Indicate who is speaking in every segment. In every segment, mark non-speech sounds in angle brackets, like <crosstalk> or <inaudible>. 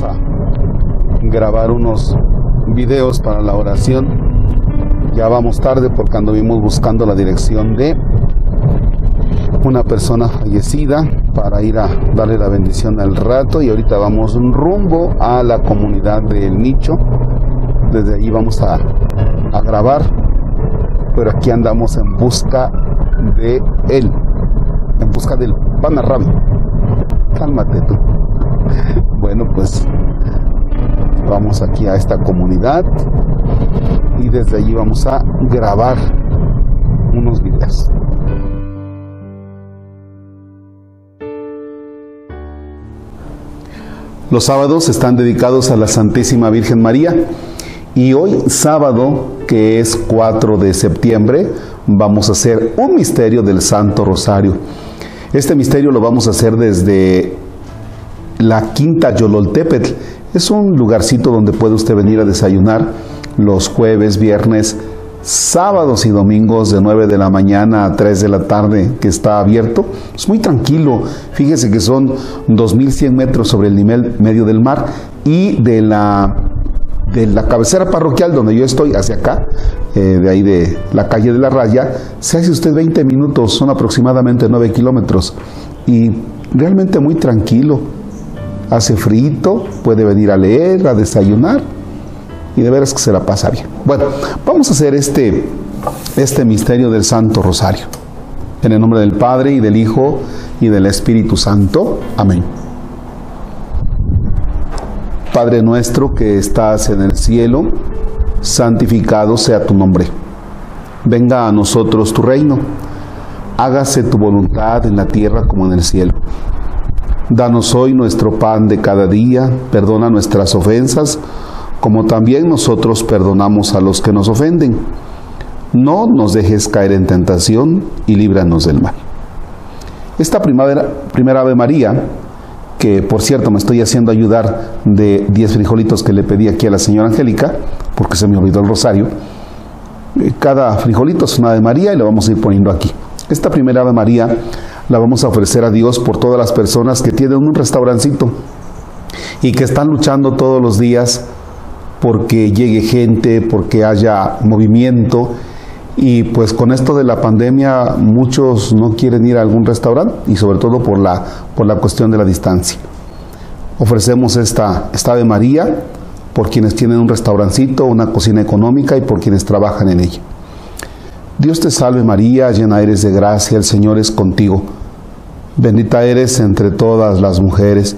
Speaker 1: a grabar unos videos para la oración. Ya vamos tarde porque anduvimos buscando la dirección de una persona fallecida para ir a darle la bendición al rato y ahorita vamos rumbo a la comunidad del nicho. Desde allí vamos a, a grabar, pero aquí andamos en busca de él, en busca del Panarrabi. Cálmate tú. Bueno, pues vamos aquí a esta comunidad y desde allí vamos a grabar unos videos. Los sábados están dedicados a la Santísima Virgen María y hoy sábado, que es 4 de septiembre, vamos a hacer un misterio del Santo Rosario. Este misterio lo vamos a hacer desde la Quinta Yololtepetl. Es un lugarcito donde puede usted venir a desayunar los jueves, viernes, sábados y domingos de 9 de la mañana a 3 de la tarde que está abierto. Es muy tranquilo. Fíjese que son 2.100 metros sobre el nivel medio del mar y de la, de la cabecera parroquial donde yo estoy hacia acá, eh, de ahí de la calle de la Raya, se hace usted 20 minutos, son aproximadamente 9 kilómetros y realmente muy tranquilo. Hace frito, puede venir a leer, a desayunar y de veras que se la pasa bien. Bueno, vamos a hacer este, este misterio del Santo Rosario. En el nombre del Padre y del Hijo y del Espíritu Santo. Amén. Padre nuestro que estás en el cielo, santificado sea tu nombre. Venga a nosotros tu reino. Hágase tu voluntad en la tierra como en el cielo. Danos hoy nuestro pan de cada día. Perdona nuestras ofensas como también nosotros perdonamos a los que nos ofenden. No nos dejes caer en tentación y líbranos del mal. Esta primera, primera Ave María, que por cierto me estoy haciendo ayudar de 10 frijolitos que le pedí aquí a la señora Angélica, porque se me olvidó el rosario, eh, cada frijolito es una Ave María y la vamos a ir poniendo aquí. Esta primera Ave María la vamos a ofrecer a Dios por todas las personas que tienen un restaurancito y que están luchando todos los días porque llegue gente, porque haya movimiento. Y pues con esto de la pandemia muchos no quieren ir a algún restaurante y sobre todo por la, por la cuestión de la distancia. Ofrecemos esta, esta María por quienes tienen un restaurancito, una cocina económica y por quienes trabajan en ella. Dios te salve María, llena eres de gracia, el Señor es contigo. Bendita eres entre todas las mujeres,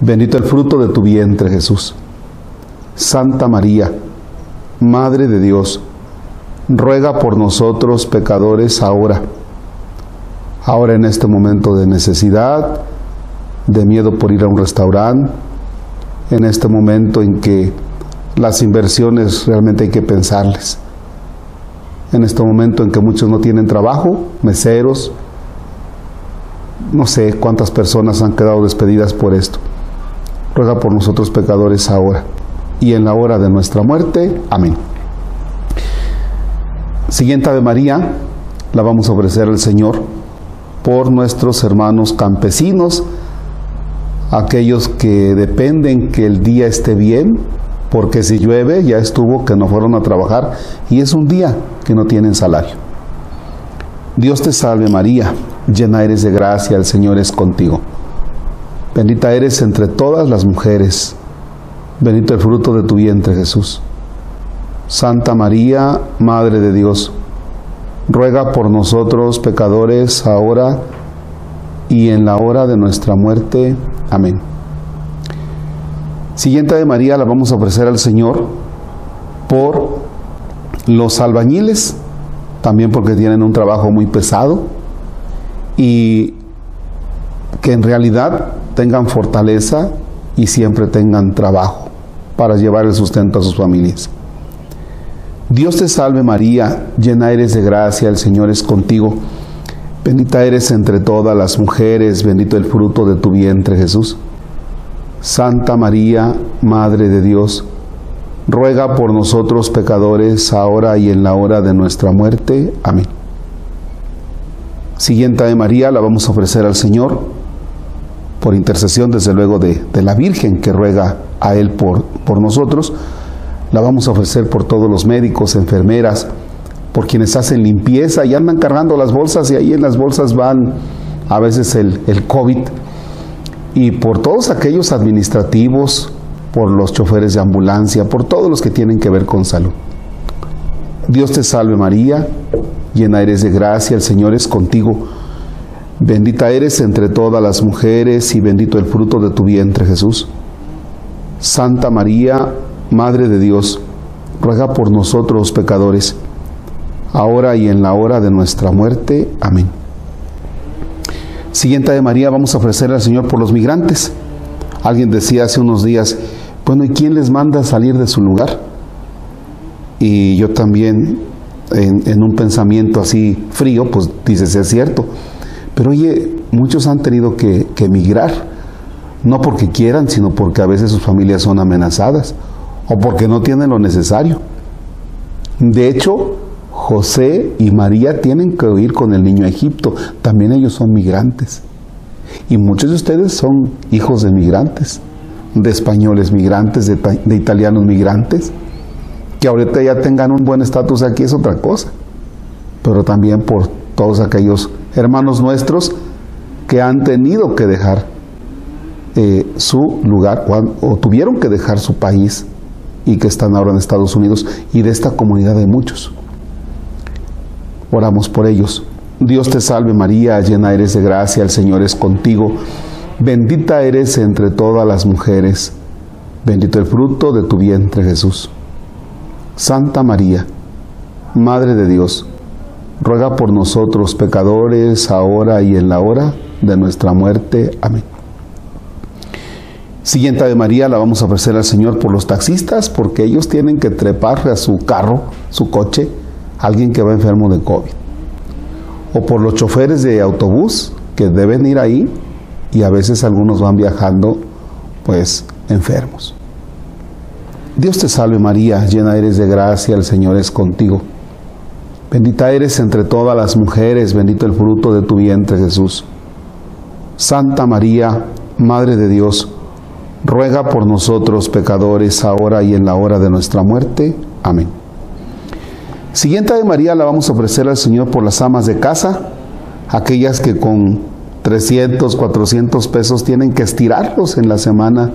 Speaker 1: bendito el fruto de tu vientre Jesús. Santa María, Madre de Dios, ruega por nosotros pecadores ahora, ahora en este momento de necesidad, de miedo por ir a un restaurante, en este momento en que las inversiones realmente hay que pensarles, en este momento en que muchos no tienen trabajo, meseros, no sé cuántas personas han quedado despedidas por esto. Ruega por nosotros pecadores ahora y en la hora de nuestra muerte. Amén. Siguiente Ave María, la vamos a ofrecer al Señor por nuestros hermanos campesinos, aquellos que dependen que el día esté bien, porque si llueve ya estuvo que no fueron a trabajar y es un día que no tienen salario. Dios te salve María, llena eres de gracia, el Señor es contigo. Bendita eres entre todas las mujeres Bendito el fruto de tu vientre, Jesús. Santa María, Madre de Dios, ruega por nosotros pecadores, ahora y en la hora de nuestra muerte. Amén. Siguiente de María la vamos a ofrecer al Señor por los albañiles, también porque tienen un trabajo muy pesado y que en realidad tengan fortaleza y siempre tengan trabajo para llevar el sustento a sus familias. Dios te salve María, llena eres de gracia, el Señor es contigo. Bendita eres entre todas las mujeres, bendito el fruto de tu vientre Jesús. Santa María, Madre de Dios, ruega por nosotros pecadores, ahora y en la hora de nuestra muerte. Amén. Siguiente de María la vamos a ofrecer al Señor por intercesión desde luego de, la Virgen que ruega a Él por, nosotros, la vamos a ofrecer por todos los médicos, enfermeras, por quienes hacen limpieza y andan cargando las bolsas y ahí en las bolsas van a veces el, el COVID, y por todos aquellos administrativos, por los choferes de ambulancia, por todos los que tienen que ver con salud. Dios te salve María, llena eres de gracia, el Señor es contigo. Bendita eres entre todas las mujeres y bendito el fruto de tu vientre Jesús. Santa María, Madre de Dios, ruega por nosotros pecadores, ahora y en la hora de nuestra muerte. Amén. Siguiente de María vamos a ofrecer al Señor por los migrantes. Alguien decía hace unos días, bueno, ¿y quién les manda salir de su lugar? Y yo también, en, un pensamiento así frío, pues dices, es cierto. Pero oye, muchos han tenido que, emigrar, no porque quieran, sino porque a veces sus familias son amenazadas o porque no tienen lo necesario. De hecho, José y María tienen que ir con el niño a Egipto. También ellos son migrantes. Y muchos de ustedes son hijos de migrantes, de españoles migrantes, de italianos migrantes. Que ahorita ya tengan un buen estatus aquí es otra cosa. Pero también por todos aquellos hermanos nuestros que han tenido que dejar eh, su lugar o, tuvieron que dejar su país y que están ahora en Estados Unidos y de esta comunidad de muchos. Oramos por ellos. Dios te salve María, llena eres de gracia, el Señor es contigo. Bendita eres entre todas las mujeres. Bendito el fruto de tu vientre Jesús. Santa María, Madre de Dios, ruega por nosotros pecadores, ahora y en la hora de nuestra muerte. Amén. Siguiente de María la vamos a ofrecer al Señor por los taxistas, porque ellos tienen que trepar a su carro, su coche, alguien que va enfermo de COVID. O por los choferes de autobús que deben ir ahí y a veces algunos van viajando pues enfermos. Dios te salve María, llena eres de gracia, el Señor es contigo. Bendita eres entre todas las mujeres, bendito el fruto de tu vientre Jesús. Santa María, Madre de Dios, ruega por nosotros pecadores, ahora y en la hora de nuestra muerte. Amén. Siguiente de María la vamos a ofrecer al Señor por las amas de casa, aquellas que con 300, 400 pesos tienen que estirarlos en la semana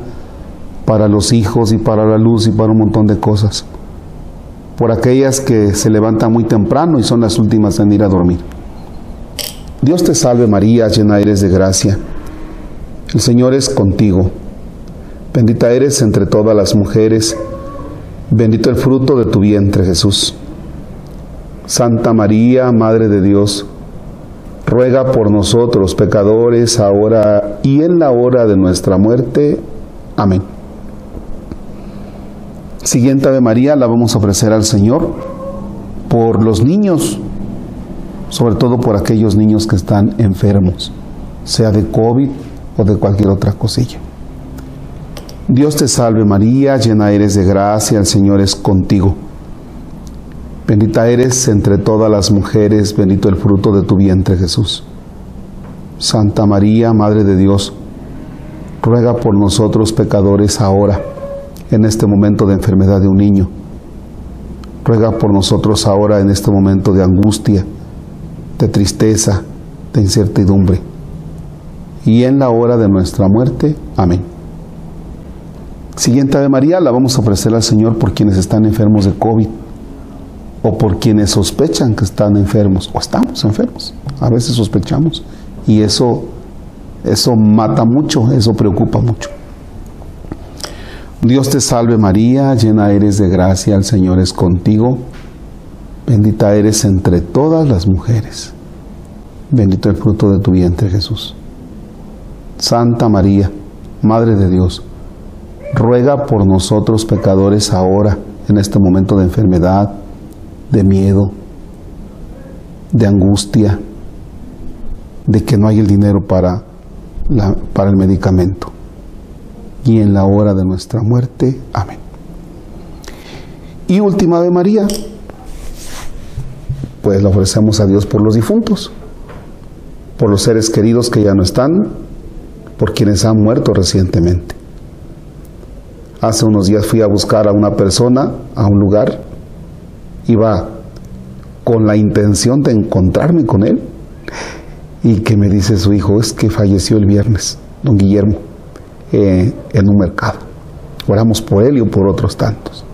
Speaker 1: para los hijos y para la luz y para un montón de cosas. Por aquellas que se levantan muy temprano y son las últimas en ir a dormir. Dios te salve María, llena eres de gracia. El Señor es contigo. Bendita eres entre todas las mujeres. Bendito el fruto de tu vientre Jesús. Santa María, Madre de Dios, ruega por nosotros pecadores, ahora y en la hora de nuestra muerte. Amén. Siguiente Ave María la vamos a ofrecer al Señor por los niños, sobre todo por aquellos niños que están enfermos, sea de COVID o de cualquier otra cosilla. Dios te salve María, llena eres de gracia, el Señor es contigo. Bendita eres entre todas las mujeres, bendito el fruto de tu vientre Jesús. Santa María, Madre de Dios, ruega por nosotros pecadores ahora, en este momento de enfermedad de un niño. Ruega por nosotros ahora en este momento de angustia, de tristeza, de incertidumbre. Y en la hora de nuestra muerte. Amén. Siguiente Ave María la vamos a ofrecer al Señor por quienes están enfermos de COVID o por quienes sospechan que están enfermos o estamos enfermos. A veces sospechamos y eso eso mata mucho, eso preocupa mucho. Dios te salve María, llena eres de gracia, el Señor es contigo. Bendita eres entre todas las mujeres. Bendito el fruto de tu vientre Jesús. Santa María, Madre de Dios, ruega por nosotros pecadores ahora, en este momento de enfermedad, de miedo, de angustia, de que no hay el dinero para, para el medicamento. Y en la hora de nuestra muerte. Amén. Y última de María, pues la ofrecemos a Dios por los difuntos, por los seres queridos que ya no están, por quienes han muerto recientemente. Hace unos días fui a buscar a una persona a un lugar, iba con la intención de encontrarme con él y que me dice su hijo, es que falleció el viernes, don Guillermo, en un mercado. Oramos por él y por otros tantos.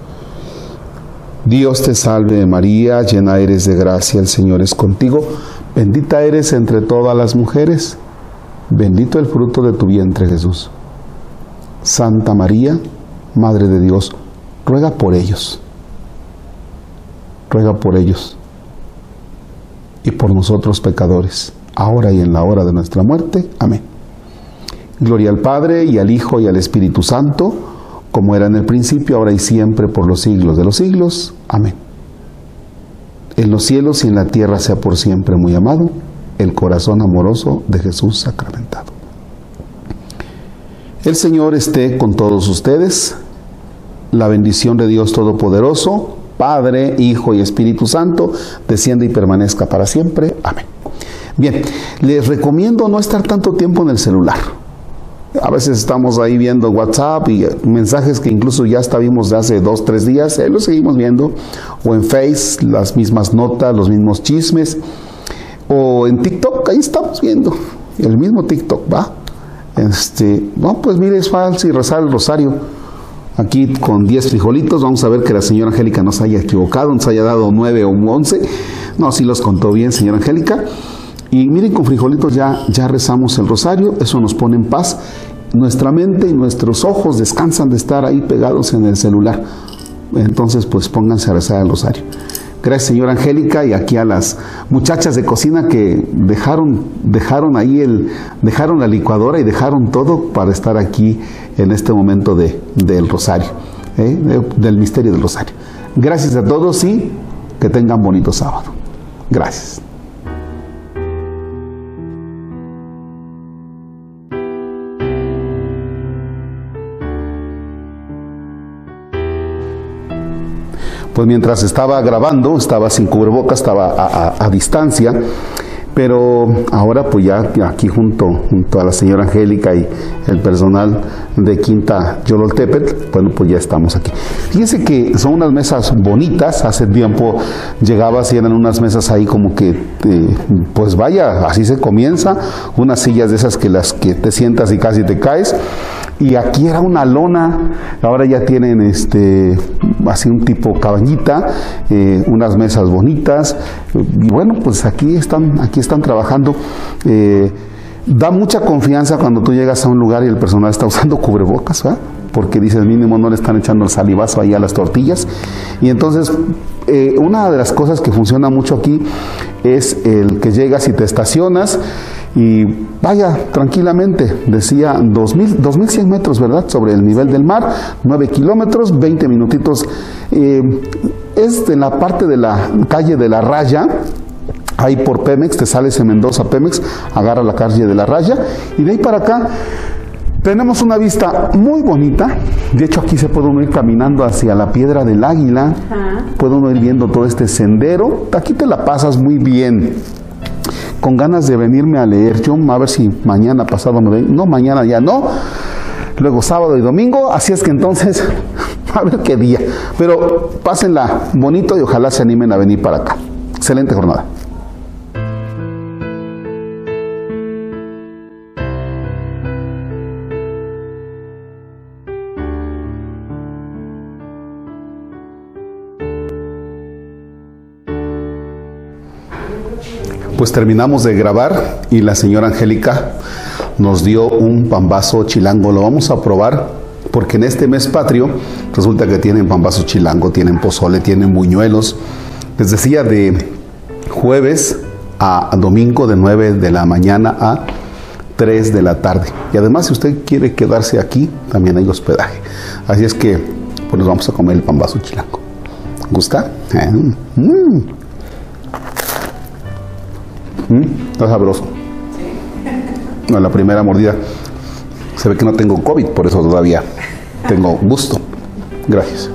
Speaker 1: Dios te salve María, llena eres de gracia, el Señor es contigo, bendita eres entre todas las mujeres, bendito el fruto de tu vientre Jesús. Santa María, Madre de Dios, ruega por ellos, ruega por ellos y por nosotros pecadores, ahora y en la hora de nuestra muerte. Amén. Gloria al Padre y al Hijo y al Espíritu Santo como era en el principio, ahora y siempre, por los siglos de los siglos. Amén. En los cielos y en la tierra sea por siempre muy amado el corazón amoroso de Jesús sacramentado. El Señor esté con todos ustedes. La bendición de Dios Todopoderoso, Padre, Hijo y Espíritu Santo, descienda y permanezca para siempre. Amén. Bien, les recomiendo no estar tanto tiempo en el celular. A veces estamos ahí viendo WhatsApp y mensajes que incluso ya hasta vimos de hace dos, tres días, ahí los seguimos viendo, o en Face, las mismas notas, los mismos chismes, o en TikTok, ahí estamos viendo, el mismo TikTok, ¿va? Este, no, pues mire, es falso y rezar el rosario. Aquí con 10 frijolitos, vamos a ver que la señora Angélica nos haya equivocado, nos haya dado 9 o 11. No, sí los contó bien, señora Angélica. Y miren, con frijolitos ya, ya rezamos el rosario, eso nos pone en paz. Nuestra mente y nuestros ojos descansan de estar ahí pegados en el celular. Entonces, pues pónganse a rezar el rosario. Gracias, señora Angélica, y aquí a las muchachas de cocina que dejaron, dejaron ahí el, dejaron la licuadora y dejaron todo para estar aquí en este momento de, del rosario, ¿eh? del misterio del rosario. Gracias a todos y que tengan bonito sábado. Gracias. Pues mientras estaba grabando, estaba sin cubrebocas, estaba a, distancia, pero ahora pues ya aquí junto, junto a la señora Angélica y el personal de Quinta Yololtepet, bueno pues ya estamos aquí. Fíjense que son unas mesas bonitas, hace tiempo llegabas y eran unas mesas ahí como que, eh, pues vaya, así se comienza, unas sillas de esas que las que te sientas y casi te caes, y aquí era una lona, ahora ya tienen este así un tipo cabañita, eh, unas mesas bonitas, y bueno, pues aquí están, aquí están trabajando. Eh, da mucha confianza cuando tú llegas a un lugar y el personal está usando cubrebocas, ¿verdad? porque dices mínimo no le están echando el salivazo ahí a las tortillas. Y entonces, eh, una de las cosas que funciona mucho aquí es el que llegas y te estacionas y vaya tranquilamente, decía 2000, 2100 metros, ¿verdad? Sobre el nivel del mar, 9 kilómetros, 20 minutitos. Eh, es en la parte de la calle de la Raya, ahí por Pemex, te sales en Mendoza Pemex, agarra la calle de la Raya y de ahí para acá tenemos una vista muy bonita. De hecho, aquí se puede uno ir caminando hacia la piedra del águila. Puede uno ir viendo todo este sendero. Aquí te la pasas muy bien. Con ganas de venirme a leer. Yo a ver si mañana pasado me ven. No, mañana ya no. Luego sábado y domingo. Así es que entonces, <laughs> a ver qué día. Pero pásenla bonito y ojalá se animen a venir para acá. Excelente jornada. Pues terminamos de grabar y la señora Angélica nos dio un pambazo chilango. Lo vamos a probar porque en este mes patrio resulta que tienen pambazo chilango, tienen pozole, tienen buñuelos. Les decía de jueves a domingo de 9 de la mañana a 3 de la tarde. Y además si usted quiere quedarse aquí, también hay hospedaje. Así es que pues nos vamos a comer el pambazo chilango. ¿Gusta? Eh, mm. ¿Mm? Está sabroso. No, la primera mordida. Se ve que no tengo COVID, por eso todavía tengo gusto. Gracias.